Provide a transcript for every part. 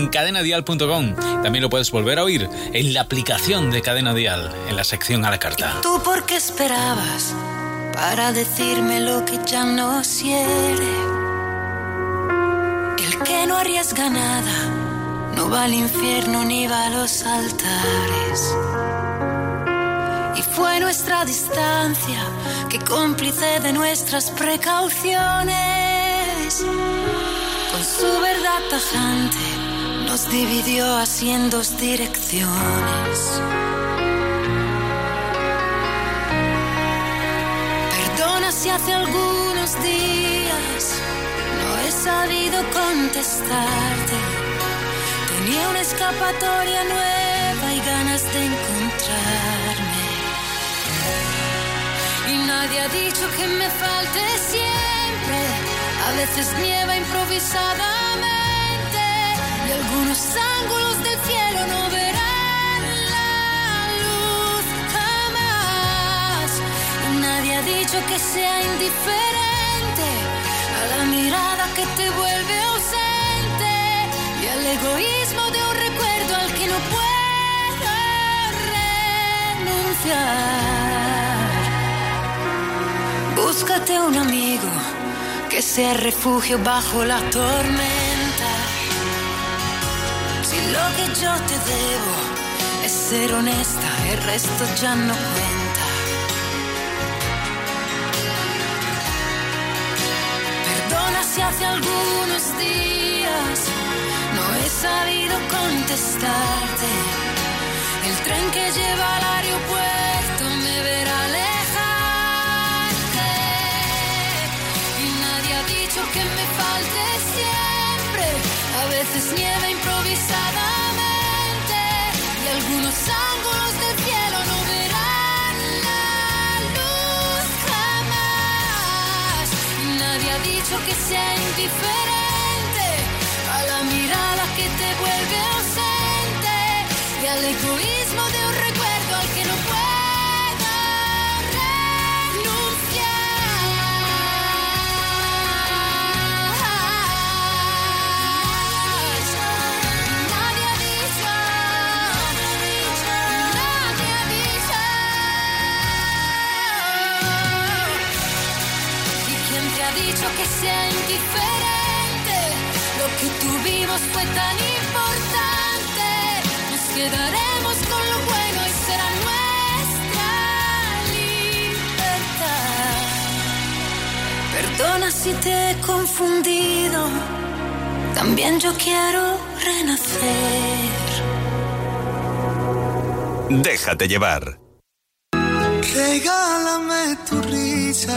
en cadenadial.com. También lo puedes volver a oír en la aplicación de Cadena Dial, en la sección a la carta. ¿Tú por qué esperabas para decirme lo que ya no quiere? El que no arriesga nada no va al infierno ni va a los altares. Y fue nuestra distancia que cómplice de nuestras precauciones. Con su verdad tajante nos dividió así en dos direcciones. Perdona si hace algunos días no he sabido contestarte. Tenía una escapatoria nueva y ganas de encontrarme. Y nadie ha dicho que me falte siempre. A veces nieva improvisadamente algunos ángulos del cielo no verán la luz jamás. Nadie ha dicho que sea indiferente a la mirada que te vuelve ausente y al egoísmo de un recuerdo al que no puedo renunciar. Búscate un amigo que sea refugio bajo la tormenta lo que yo te debo es ser honesta, el resto ya no cuenta. Perdona si hace algunos días no he sabido contestarte. El tren que lleva al aeropuerto me verá alejarte. Y nadie ha dicho que me falte siempre. A veces nieve algunos sea indiferente. Lo que tuvimos fue tan importante. Nos quedaremos con lo bueno y será nuestra libertad. Perdona si te he confundido. También yo quiero renacer. Déjate llevar. Regálame tu risa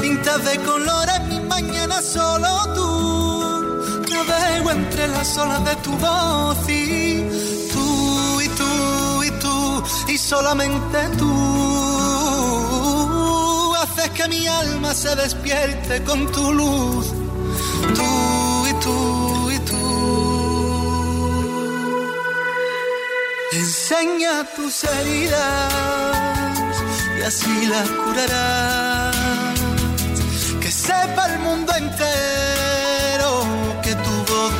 pintas de colores, mi mañana solo tú. Navego entre las olas de tu voz y tú y tú y tú y solamente tú. Haces que mi alma se despierte con tu luz. Tú y tú y tú. Enseña tus heridas y así las curarás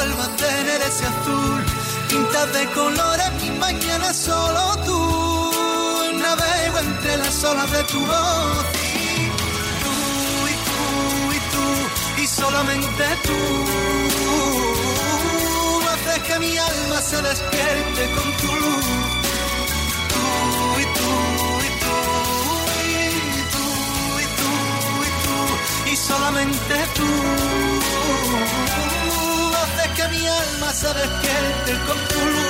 vuelva a tener ese azul. Pintas de colores, mi mañana solo tú. Navego entre las olas de tu voz. Tú, y tú, y tú, y solamente tú. Haces que mi alma se despierte con tu luz. Tú y tú, y tú, y tú, y tú, y tú, y solamente tú mi alma se despierte con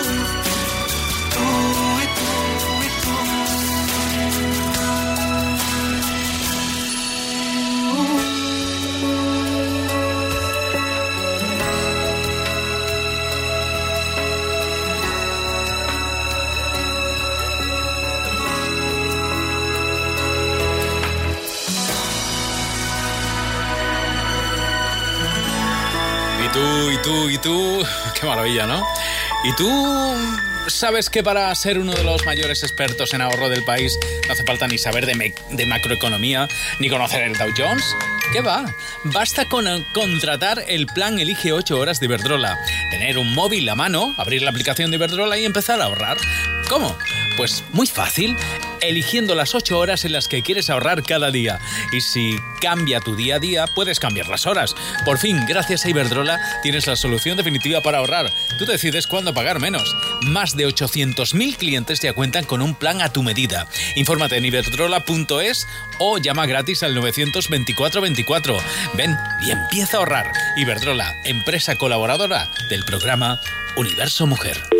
y tú. Qué maravilla, ¿no? Y tú sabes que para ser uno de los mayores expertos en ahorro del país no hace falta ni saber de, de macroeconomía ni conocer el Dow Jones. ¿Qué va? Basta con eh, contratar el plan Elige 8 horas de Iberdrola, tener un móvil a mano, abrir la aplicación de Iberdrola y empezar a ahorrar. ¿Cómo? Pues muy fácil, eligiendo las 8 horas en las que quieres ahorrar cada día. Y si cambia tu día a día, puedes cambiar las horas. Por fin, gracias a Iberdrola, tienes la solución definitiva para ahorrar. Tú decides cuándo pagar menos. Más de 800.000 clientes ya cuentan con un plan a tu medida. Infórmate en iberdrola.es o llama gratis al 924 24. Ven y empieza a ahorrar. Iberdrola, empresa colaboradora del programa Universo Mujer.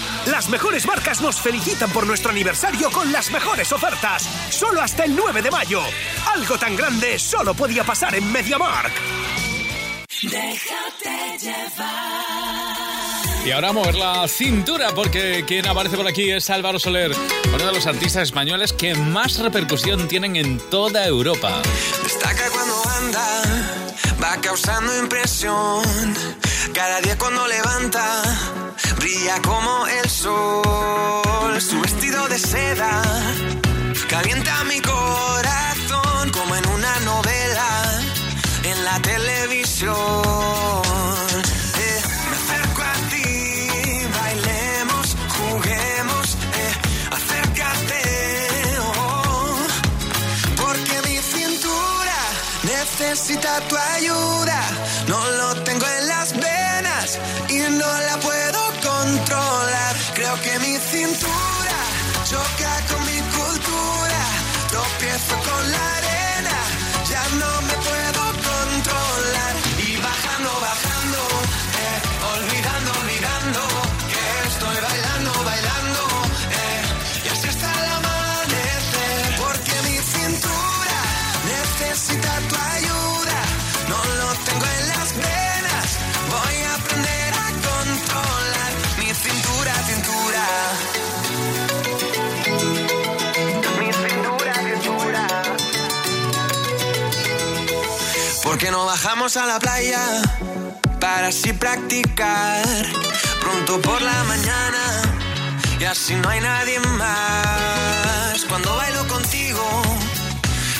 Las mejores marcas nos felicitan por nuestro aniversario con las mejores ofertas. Solo hasta el 9 de mayo. Algo tan grande solo podía pasar en MediaMarkt. Y ahora a mover la cintura porque quien aparece por aquí es Álvaro Soler, uno de los artistas españoles que más repercusión tienen en toda Europa. Destaca cuando anda, va causando impresión. Cada día cuando levanta, brilla como el sol. Su vestido de seda calienta mi corazón como en una novela en la televisión. Eh, me acerco a ti, bailemos, juguemos, eh, acércate. oh. Porque mi cintura necesita tu ayuda. No lo tengo en las venas y no la puedo. Creo que mi cintura choca con mi cultura. Tropiezo con la qué no bajamos a la playa para así practicar pronto por la mañana y así no hay nadie más? Cuando bailo contigo,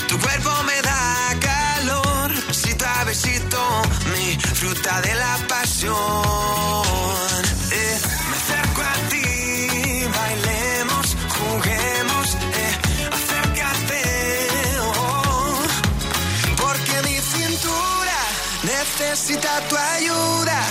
tu cuerpo me da calor, besito a besito, mi fruta de la pasión. Necesita tu ayuda.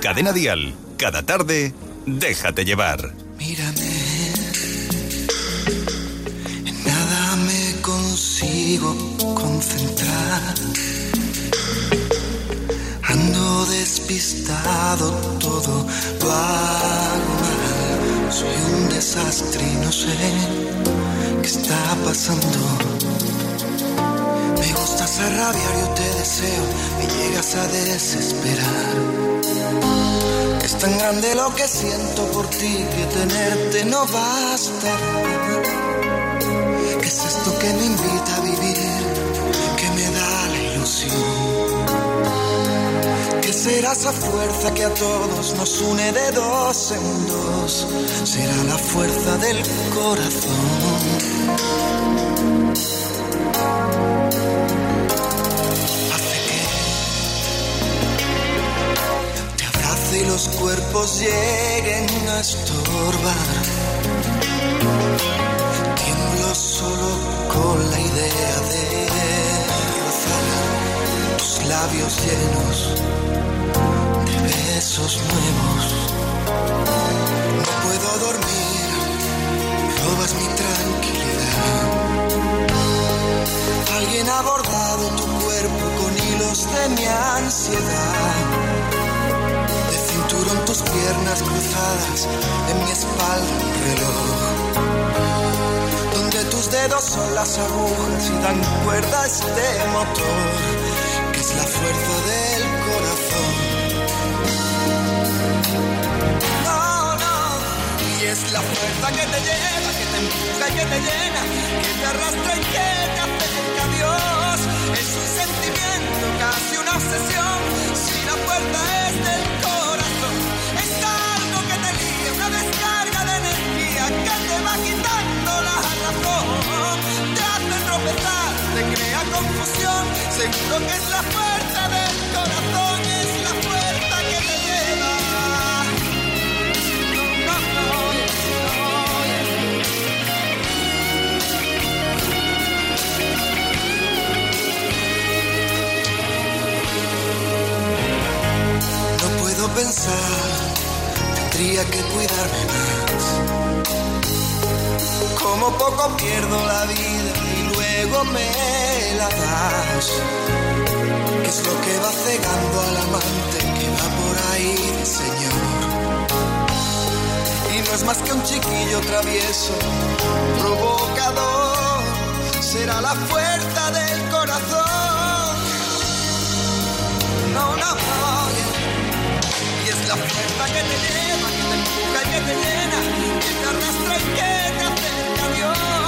Cadena Dial, cada tarde, déjate llevar. Mírame, en nada me consigo concentrar. Ando despistado, todo hago mal. Soy un desastre y no sé qué está pasando. Me gustas a rabiar, yo te deseo, me llegas a desesperar. Es tan grande lo que siento por ti que tenerte no basta. ¿Qué es esto que me invita a vivir? Que me da la ilusión. ¿Qué será esa fuerza que a todos nos une de dos en dos? Será la fuerza del corazón. Los cuerpos lleguen a estorbar. Tiemblo solo con la idea de rozar tus labios llenos de besos nuevos. No puedo dormir, robas mi tranquilidad. Alguien ha bordado tu cuerpo con hilos de mi ansiedad. Cinturón tus piernas cruzadas, en mi espalda un reloj. Donde tus dedos son las agujas y dan cuerda a este motor, que es la fuerza del corazón. No, no, y es la fuerza que te lleva, que te empuja y que te llena, que te arrastra y que te acerca a Dios. Es un sentimiento, casi seguro que es la fuerza del corazón, es la fuerza que te lleva. No, no, no, No puedo pensar, tendría que cuidarme más. Como poco pierdo la vida luego me la das. ¿Qué es lo que va cegando al amante que va por ahí, Señor? Y no es más que un chiquillo travieso, provocador. Será la fuerza del corazón. No, no, no. Y es la fuerza que te lleva, que te empuja y que te llena, que te arrastra y que te acerca a Dios.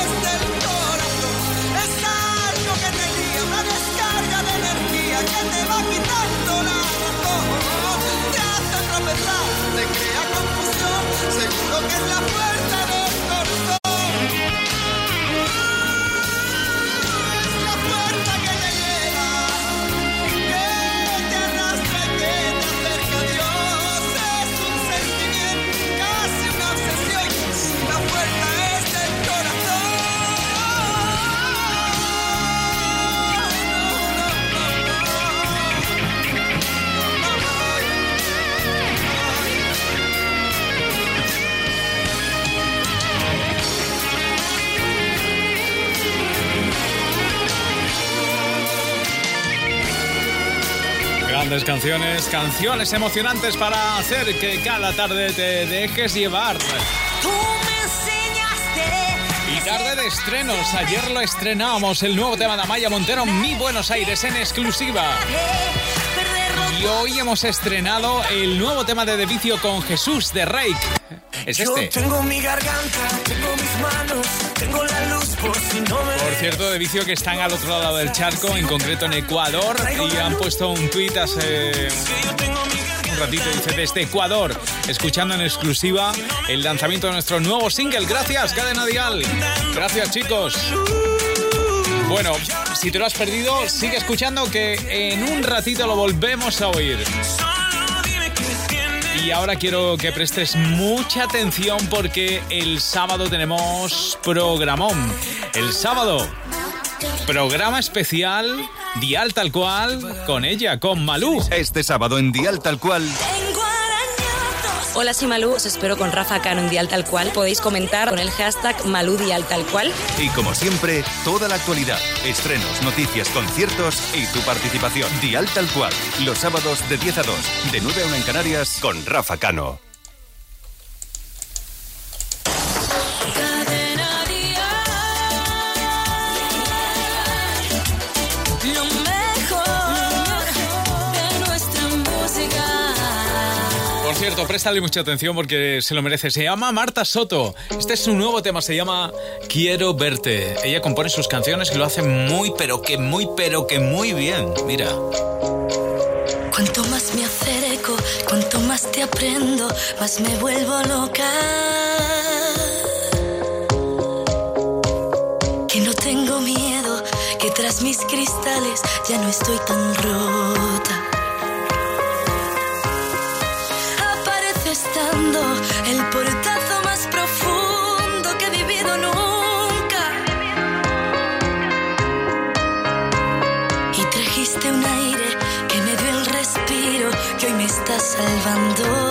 te va quitando la razón. Te hace tropezar, te crea confusión, seguro que es la fuerza de canciones, canciones emocionantes para hacer que cada tarde te dejes llevar. Tú me enseñaste. Y tarde de estrenos, ayer lo estrenamos, el nuevo tema de Amaya Montero, Mi Buenos Aires, en exclusiva. Y hoy hemos estrenado el nuevo tema de De Vicio con Jesús de Reik. Es este. tengo mi garganta, tengo mis manos, tengo la luz por si no me... Por cierto, de vicio que están al otro lado del charco, en concreto en Ecuador, y han puesto un tuit hace un ratito, dice, desde Ecuador, escuchando en exclusiva el lanzamiento de nuestro nuevo single. Gracias, Cadena Dial. Gracias, chicos. Bueno, si te lo has perdido, sigue escuchando que en un ratito lo volvemos a oír. Y ahora quiero que prestes mucha atención porque el sábado tenemos programón. El sábado, programa especial, Dial Tal Cual, con ella, con Malú. Este sábado en Dial Tal Cual. Hola, soy Malú, os espero con Rafa Cano en Dial Tal Cual. Podéis comentar con el hashtag Malú Dial Tal Cual. Y como siempre, toda la actualidad, estrenos, noticias, conciertos y tu participación. Dial Tal Cual, los sábados de 10 a 2, de 9 a 1 en Canarias, con Rafa Cano. Cierto, préstale mucha atención porque se lo merece. Se llama Marta Soto. Este es su nuevo tema, se llama Quiero verte. Ella compone sus canciones y lo hace muy, pero que muy, pero que muy bien. Mira. Cuanto más me acerco, cuanto más te aprendo, más me vuelvo loca. Que no tengo miedo, que tras mis cristales ya no estoy tan rota. Salvando.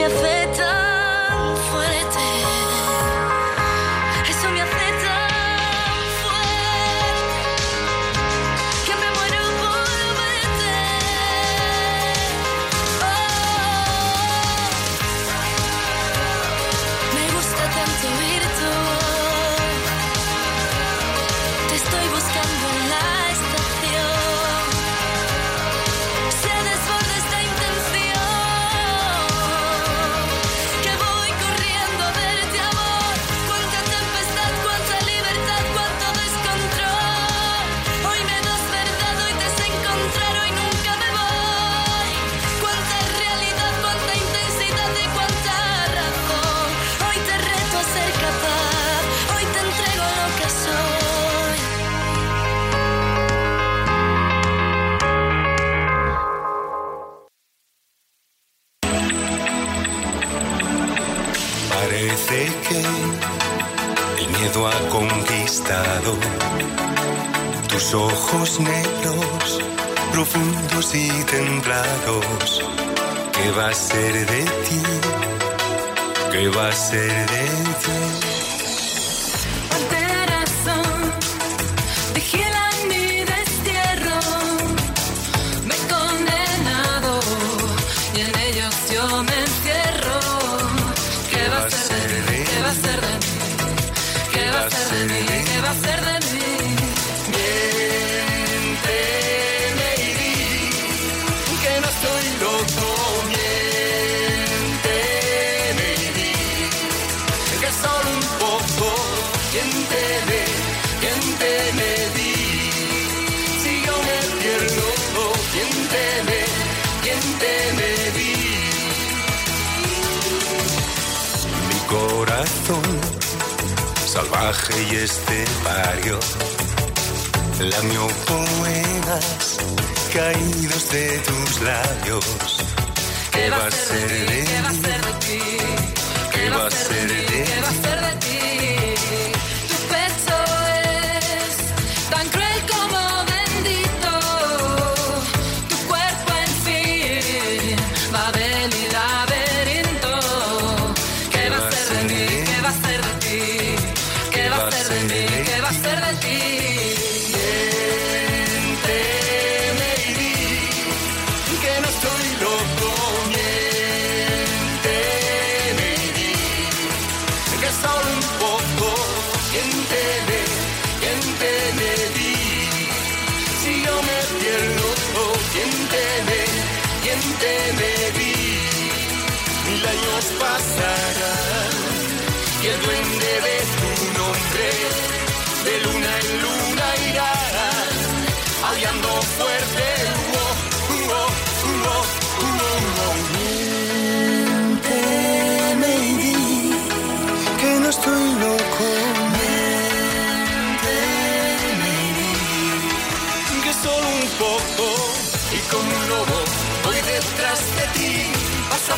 Me hace tan Babel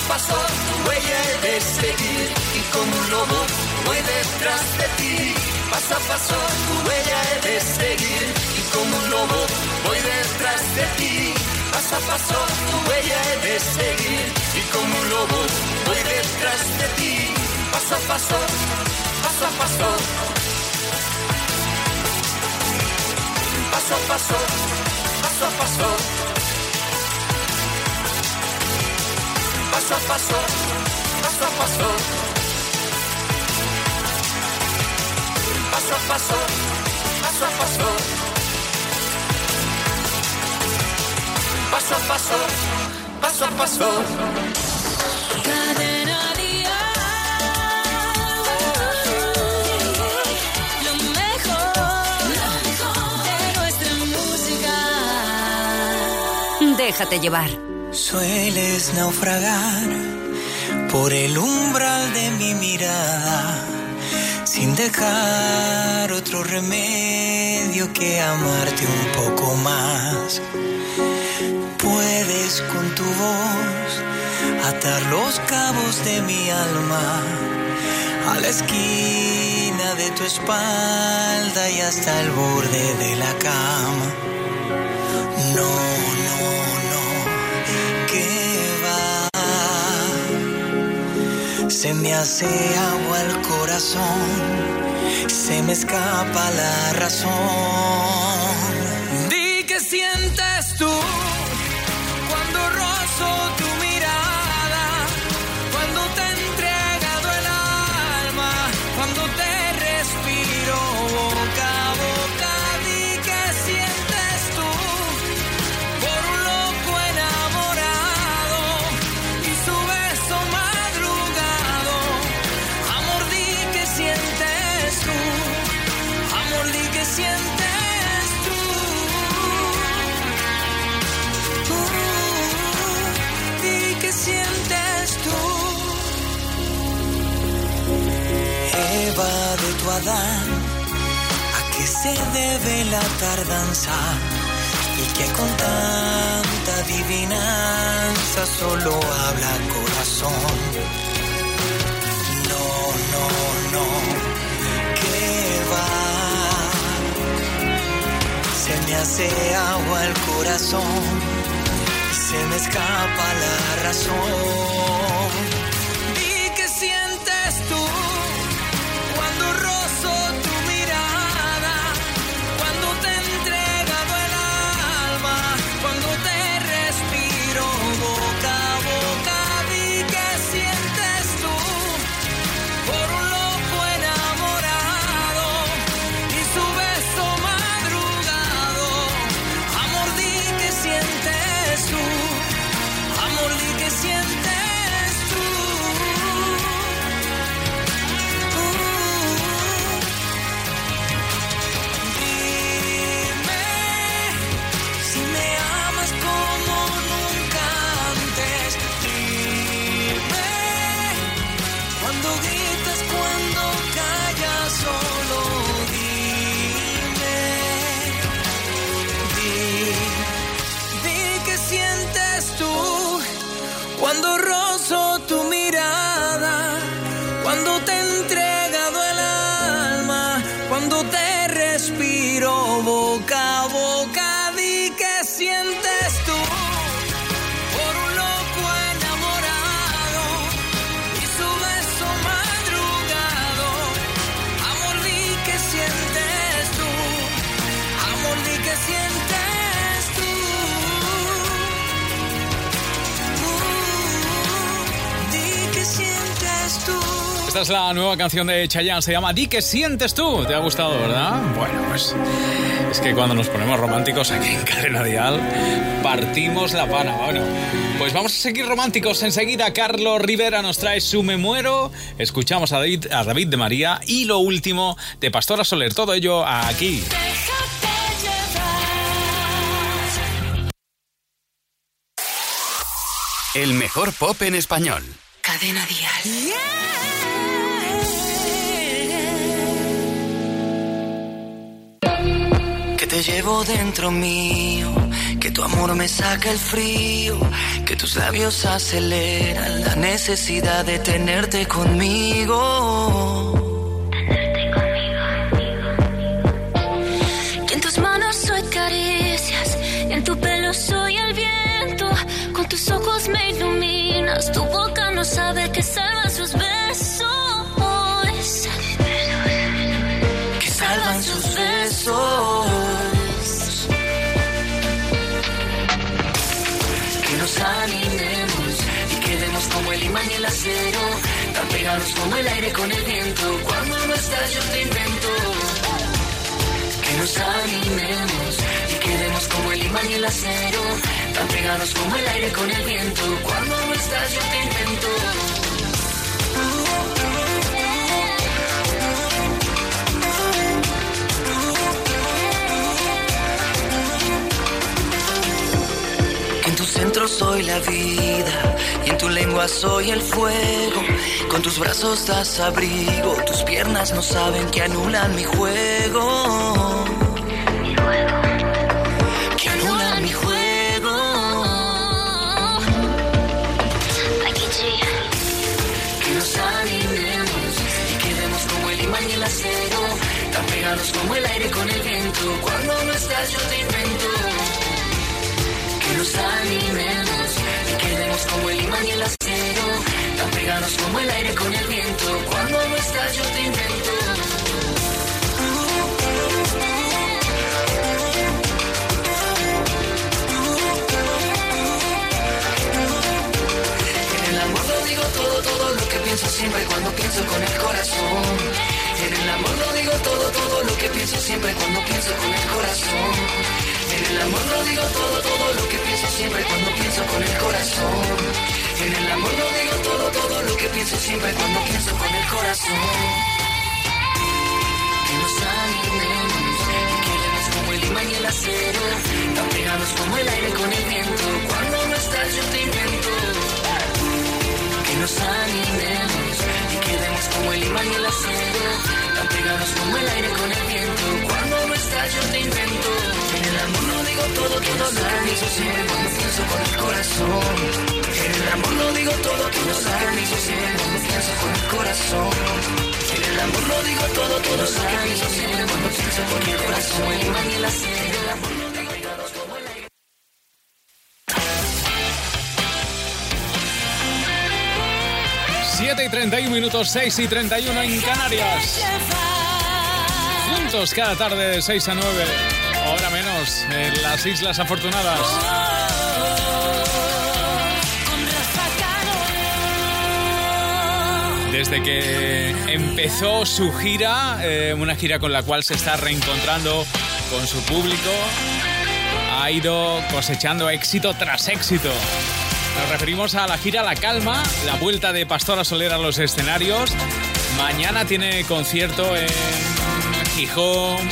Paso tu huella he de seguir y como un lobo voy detrás de ti. Paso a paso tu huella he de seguir y como un lobo voy detrás de ti. Paso a paso tu huella he de seguir y como un lobo voy detrás de ti. Paso a paso, paso a paso. Paso a paso, paso a paso. Paso a paso, paso a paso. Paso a paso, paso a paso. Paso a paso, paso a paso. Cadena Lo mejor de nuestra música. Déjate llevar. Sueles naufragar por el umbral de mi mirada, sin dejar otro remedio que amarte un poco más. Puedes con tu voz atar los cabos de mi alma a la esquina de tu espalda y hasta el borde de la cama. No, no, no, Se me hace agua el corazón, se me escapa la razón. Di que sientes ¿a qué se debe la tardanza? Y que con tanta adivinanza solo habla corazón. No, no, no, que va. Se me hace agua el corazón, se me escapa la razón. Esta es la nueva canción de Chayanne, se llama Di que sientes tú. ¿Te ha gustado, verdad? Bueno, pues es que cuando nos ponemos románticos aquí en Cadena Dial, partimos la pana. Bueno, pues vamos a seguir románticos. Enseguida Carlos Rivera nos trae su Me Muero. Escuchamos a David, a David de María y lo último de Pastora Soler. Todo ello aquí. El mejor pop en español. Cadena Dial. Que te llevo dentro mío, que tu amor me saca el frío, que tus labios aceleran la necesidad de tenerte conmigo. Que en tus manos soy caricias, en tu pelo soy el viento. Con tus ojos me iluminas, tu boca no sabe que salva sus pegados como el aire con el viento. Cuando no estás, yo te invento. Que nos animemos y quedemos como el imán y el acero, tan pegados como el aire con el viento. Cuando no estás, yo te invento. Soy la vida y en tu lengua soy el fuego. Con tus brazos das abrigo, tus piernas no saben que anulan mi juego. Que anulan mi juego. Que nos animemos y quedemos como el imán y el acero, tan pegados como el aire con el viento. Cuando no estás, yo te invento nos animemos y quedemos como el imán y el acero, tan pegados como el aire con el viento. Cuando no estás, yo te invento. En el amor lo digo todo, todo lo que pienso siempre cuando pienso con el corazón. En el amor lo digo todo, todo lo que pienso siempre cuando pienso con el corazón. En el amor lo digo todo, todo lo que pienso siempre cuando pienso con el corazón. En el amor lo digo todo, todo lo que pienso siempre cuando pienso con el corazón. Que nos animemos quedemos como el imán y el acero, tan pegados como el aire con el viento. Cuando no estás yo te invento. Que nos animemos y quedemos como el imán y el acero, tan pegados como el aire con el viento. Cuando no estás yo te invento. En el amor lo digo todo, todo lo que pienso cuando pienso con el corazón. En el amor lo digo todo, tú lo yo siempre cuando pienso con el corazón. En el amor lo digo todo, tú lo sabes, yo siempre cuando pienso con el corazón. En el amor lo digo todo como el aire. 7 y 31 minutos, 6 y 31 en Canarias. Cada tarde de 6 a 9, ahora menos, en las Islas Afortunadas. Desde que empezó su gira, eh, una gira con la cual se está reencontrando con su público, ha ido cosechando éxito tras éxito. Nos referimos a la gira La Calma, la vuelta de Pastora Soler a los escenarios. Mañana tiene concierto en Gijón,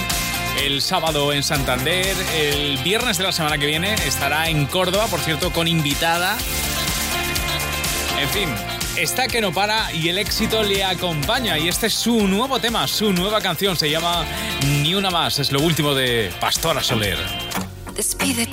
el sábado en Santander, el viernes de la semana que viene estará en Córdoba, por cierto, con invitada. En fin, está que no para y el éxito le acompaña. Y este es su nuevo tema, su nueva canción, se llama Ni una más, es lo último de Pastora Soler.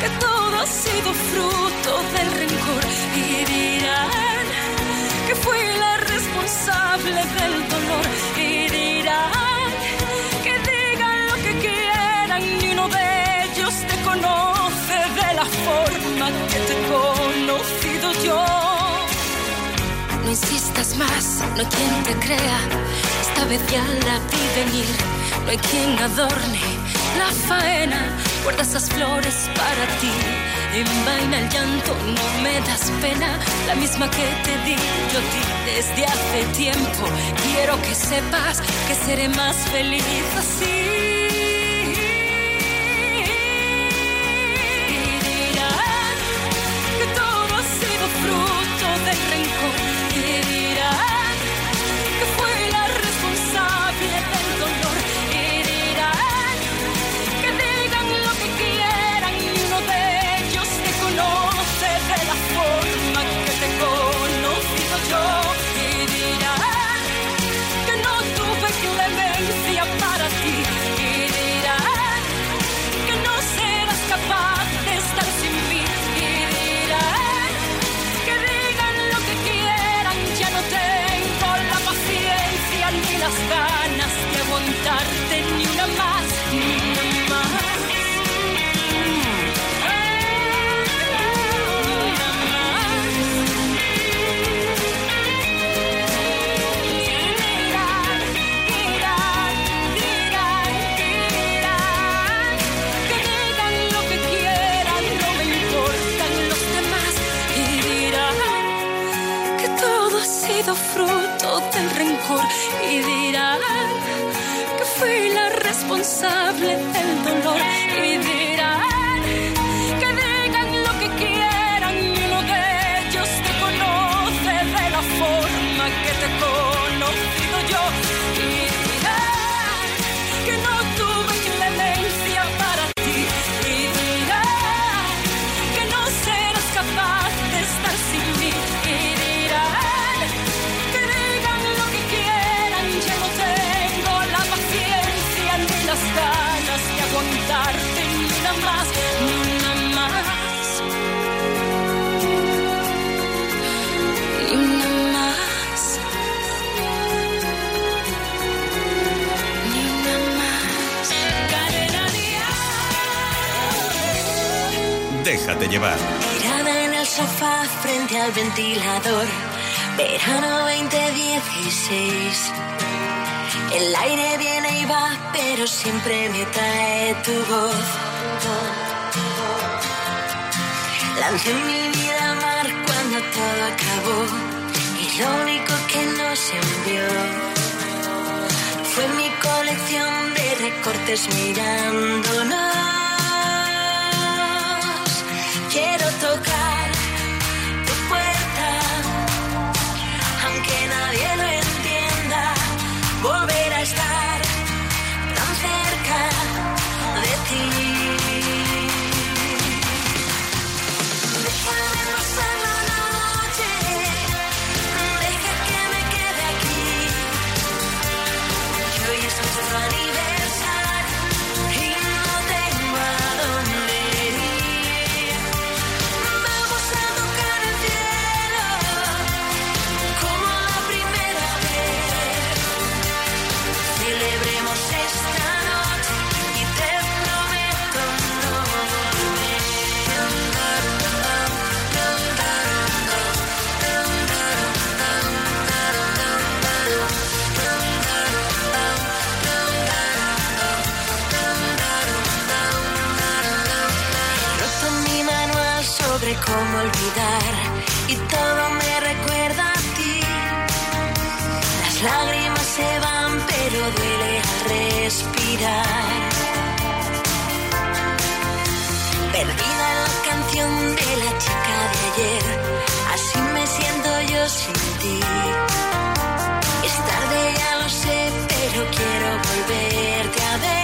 que todo ha sido fruto del rencor. Y dirán que fui la responsable del dolor. Y dirán que digan lo que quieran, ni uno de ellos te conoce de la forma que te he conocido yo. No insistas más, no hay quien te crea. Esta vez ya la vi venir. No hay quien adorne la faena. Guarda esas flores para ti. Envaina el llanto, no me das pena. La misma que te di yo ti desde hace tiempo. Quiero que sepas que seré más feliz así. Llevar. Tirada en el sofá frente al ventilador. Verano 2016. El aire viene y va, pero siempre me trae tu voz. Lancé mi vida al mar cuando todo acabó. Y lo único que nos envió fue mi colección de recortes mirándonos quiero tocar. Cómo olvidar y todo me recuerda a ti. Las lágrimas se van, pero duele respirar. Perdida la canción de la chica de ayer, así me siento yo sin ti. Es tarde, ya lo sé, pero quiero volverte a ver.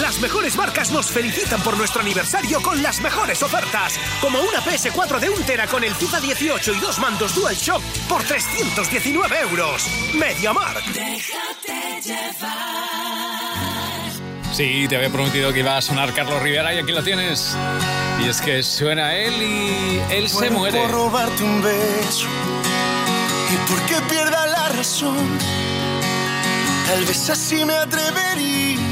Las mejores marcas nos felicitan por nuestro aniversario con las mejores ofertas, como una PS4 de 1 tera con el FIFA 18 y dos mandos DualShock por 319 euros. MediaMar. Sí, te había prometido que iba a sonar Carlos Rivera y aquí lo tienes. Y es que suena él y él se muere. Por robarte un beso y porque pierda la razón. Tal vez así me atrevería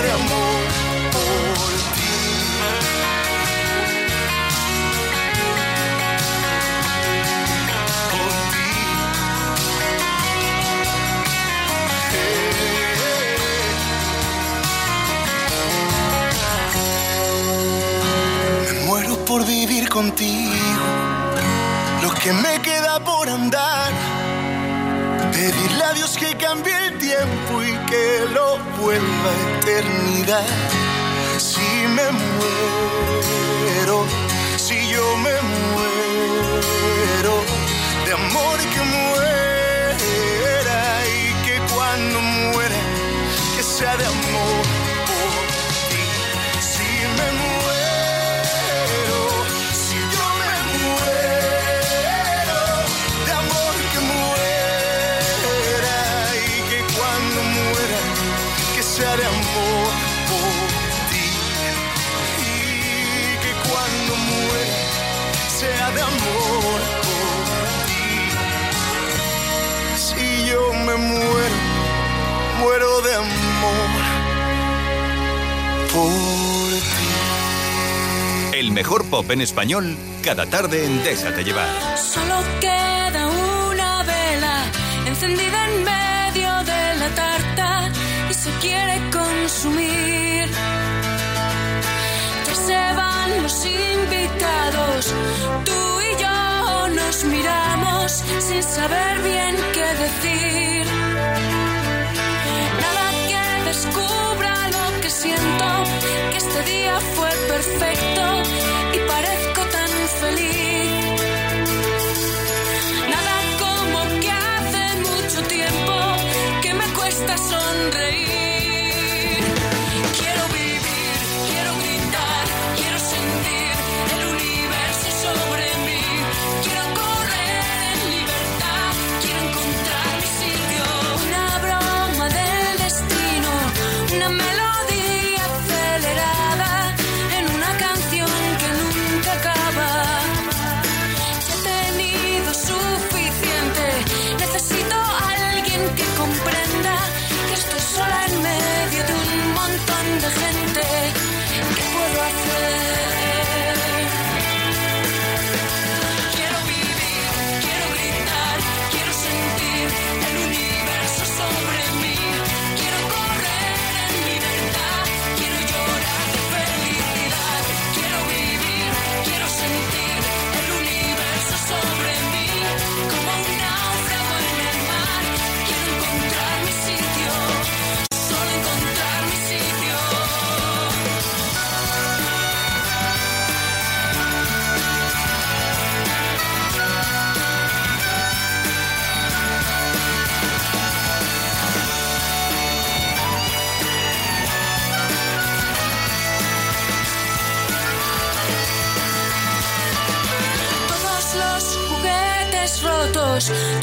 muera y que cuando muera, que sea de amor por por vivir contigo, lo que me queda por andar. Pedirle a Dios que cambie el tiempo y que lo vuelva a eternidad. Si me muero, si yo me muero, de amor que muera y que cuando muera, que sea de amor muero, muero de amor por ti. El mejor pop en español, cada tarde en Déjate llevar. Solo queda una vela encendida en medio de la tarta y se quiere consumir. Ya se los invitados, tú y yo nos miramos sin saber bien qué decir. descubra lo que siento, que este día fue perfecto y parezco tan feliz. Nada como que hace mucho tiempo que me cuesta sonreír.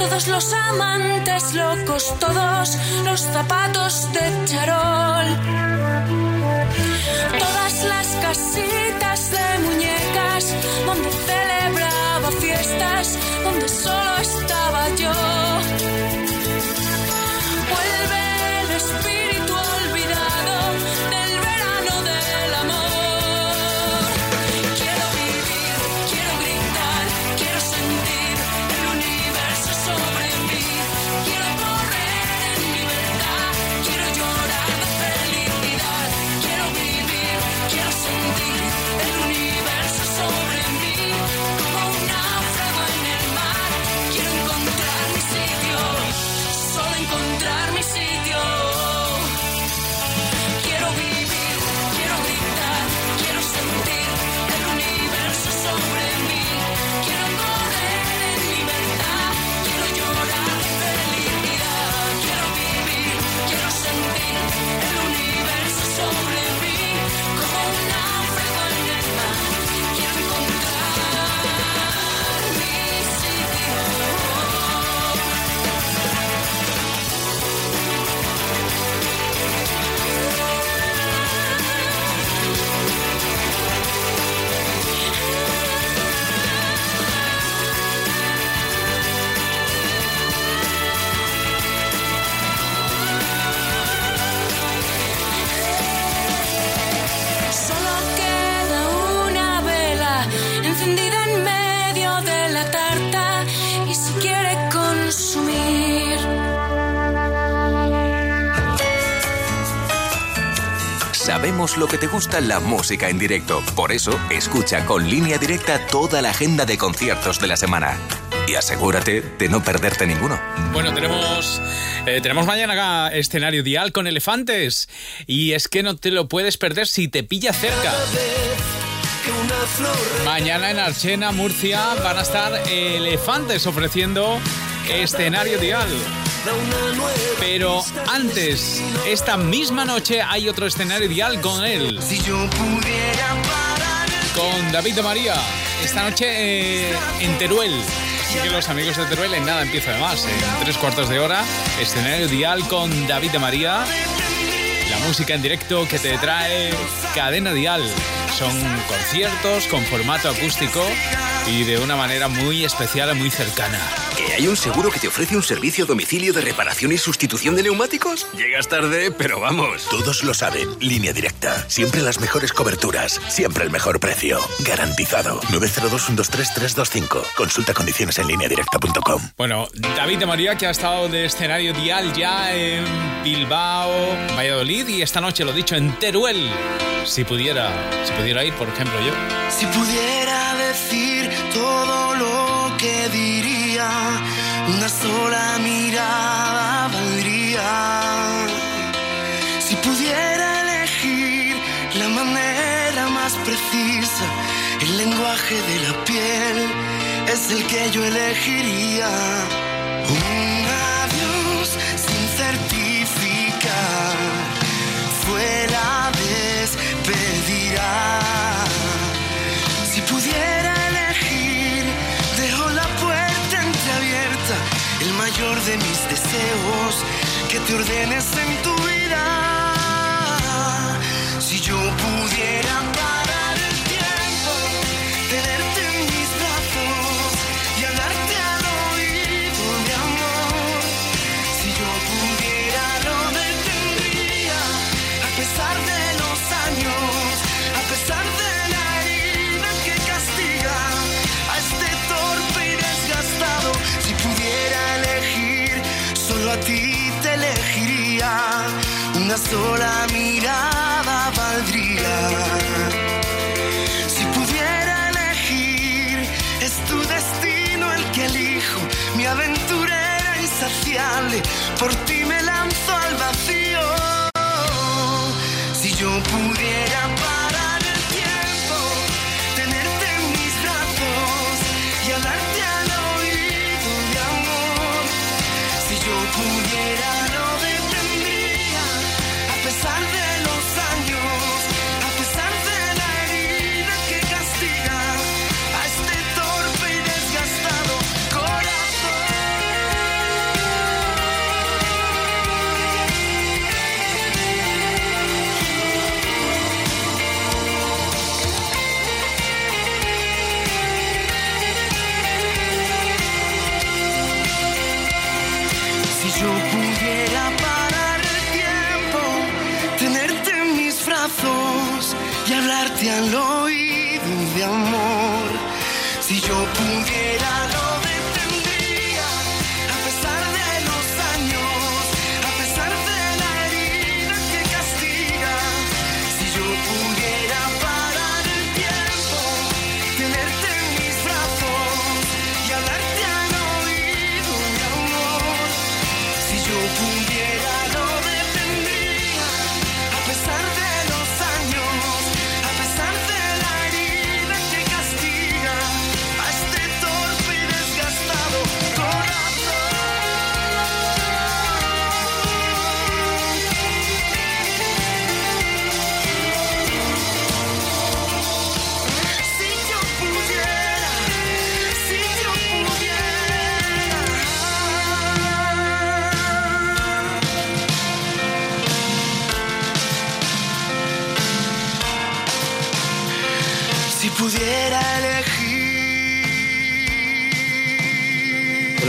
Todos los amantes locos, todos los zapatos de charol, todas las casitas de muñecas donde celebraba fiestas, donde solo estaba yo. Sabemos lo que te gusta la música en directo. Por eso, escucha con línea directa toda la agenda de conciertos de la semana. Y asegúrate de no perderte ninguno. Bueno, tenemos, eh, tenemos mañana acá escenario dial con elefantes. Y es que no te lo puedes perder si te pilla cerca. Mañana en Archena, Murcia, van a estar elefantes ofreciendo escenario dial. Pero antes, esta misma noche hay otro escenario dial con él. Con David de María. Esta noche eh, en Teruel. Así que los amigos de Teruel en nada empieza además. En tres cuartos de hora, escenario dial con David de María. La música en directo que te trae Cadena Dial. Son conciertos con formato acústico y de una manera muy especial y muy cercana. ¿Que hay un seguro que te ofrece un servicio a domicilio de reparación y sustitución de neumáticos? Llegas tarde, pero vamos. Todos lo saben. Línea directa. Siempre las mejores coberturas. Siempre el mejor precio. Garantizado. 902-123-325. Consulta condiciones en línea directa.com. Bueno, David de María, que ha estado de escenario dial ya en Bilbao, Valladolid y esta noche, lo dicho, en Teruel. Si pudiera, si pudiera ir, por ejemplo, yo. Si pudiera decir todo lo que diría, una sola mirada valdría. Si pudiera elegir la manera más precisa, el lenguaje de la piel es el que yo elegiría. Un que te ordenes en tu vida. Si yo pudiera parar yo pudiera parar el tiempo, tenerte en mis brazos y hablarte al oído de amor.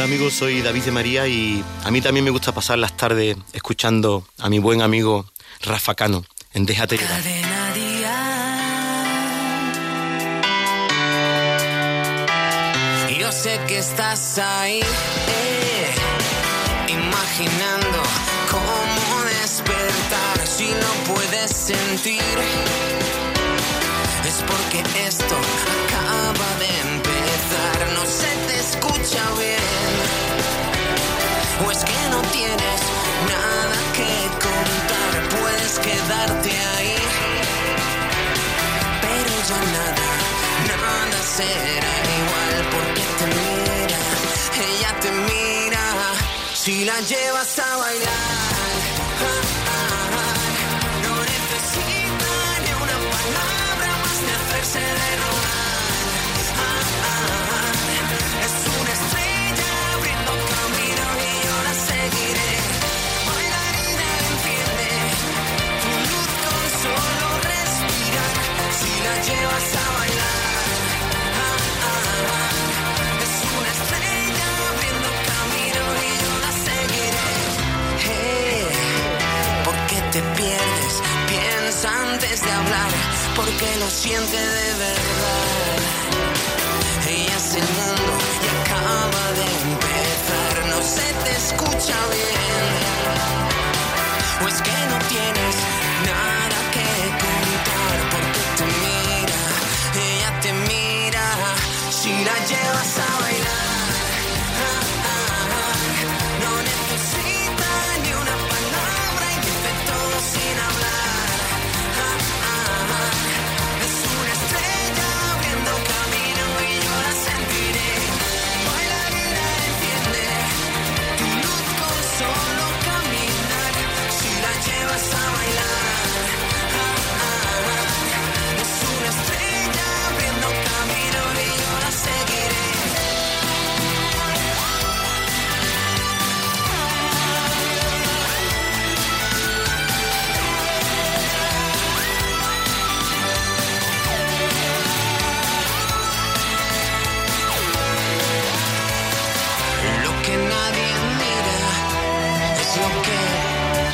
amigos? Soy David de María y a mí también me gusta pasar las tardes escuchando a mi buen amigo Rafa Cano en Déjate llevar. Yo sé que estás ahí, eh, imaginando cómo despertar si no puedes sentir. Es porque esto acaba o es que no tienes nada que contar, puedes quedarte ahí. Pero ya nada, nada será igual porque te mira, ella te mira, si la llevas a bailar. antes de hablar, porque lo siente de verdad. Ella es el mundo y acaba de empezar, no se te escucha bien.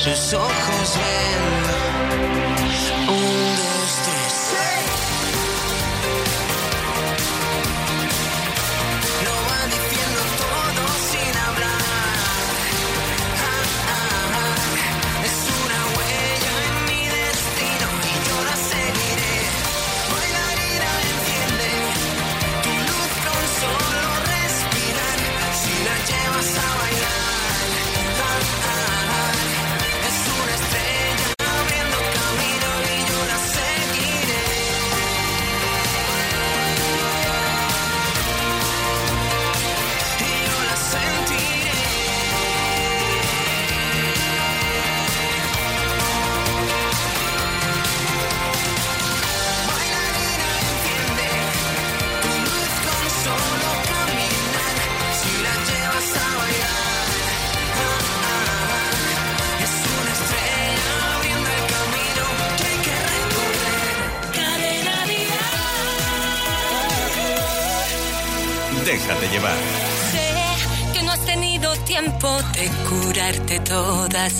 sus ojos ven. Un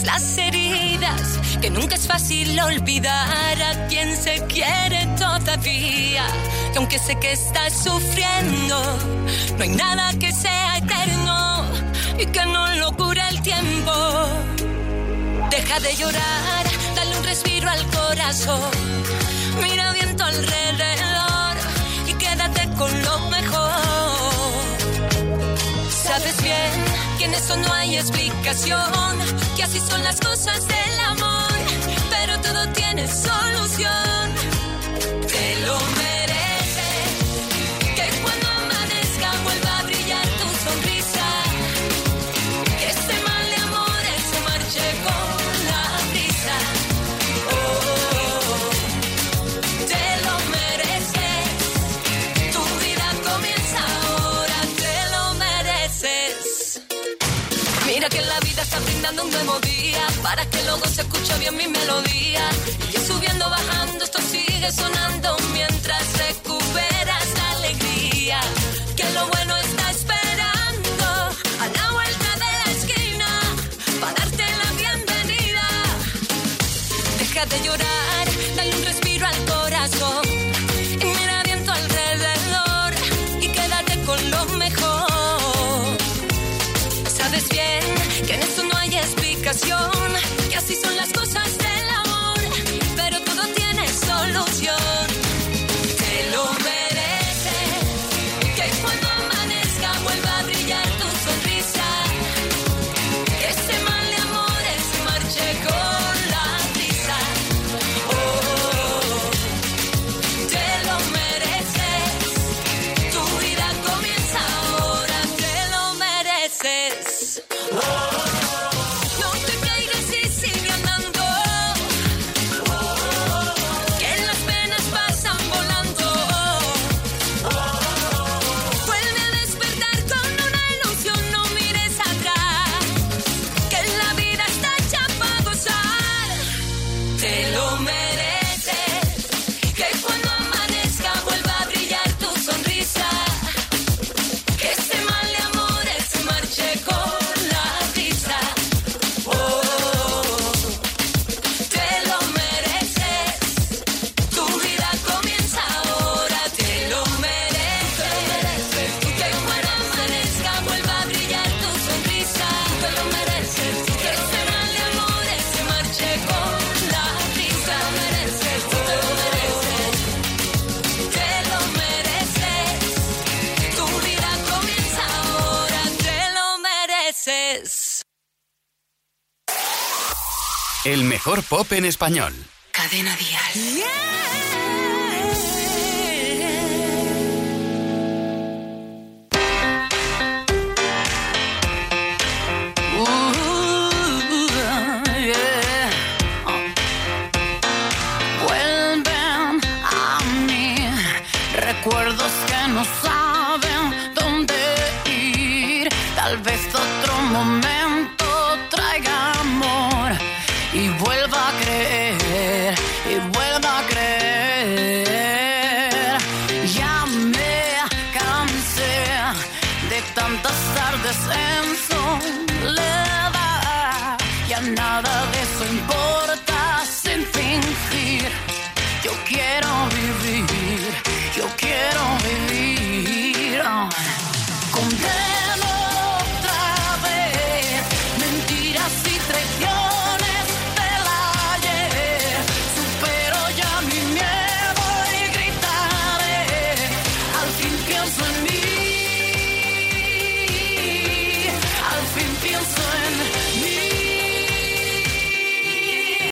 las heridas, que nunca es fácil olvidar a quien se quiere todavía. Que aunque sé que estás sufriendo, no hay nada que sea eterno y que no lo cure el tiempo. Deja de llorar, dale un respiro al corazón, mira viento alrededor que en eso no hay explicación, que así son las cosas de pop en español. Cadena Dial.